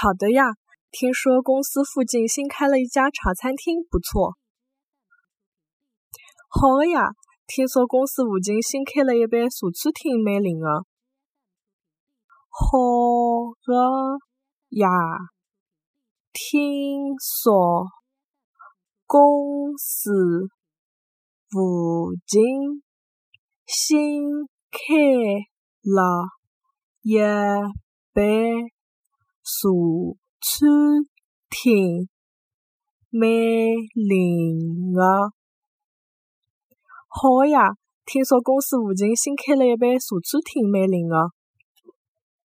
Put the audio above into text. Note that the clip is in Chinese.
好的呀，听说公司附近新开了一家茶餐厅，不错。好的呀，听说公司附近新开了一家茶餐厅，蛮灵个。好的呀，听说公司附近新开了一家茶餐厅，蛮灵个。好呀，听说公司附近新开了一家茶餐厅，蛮灵个。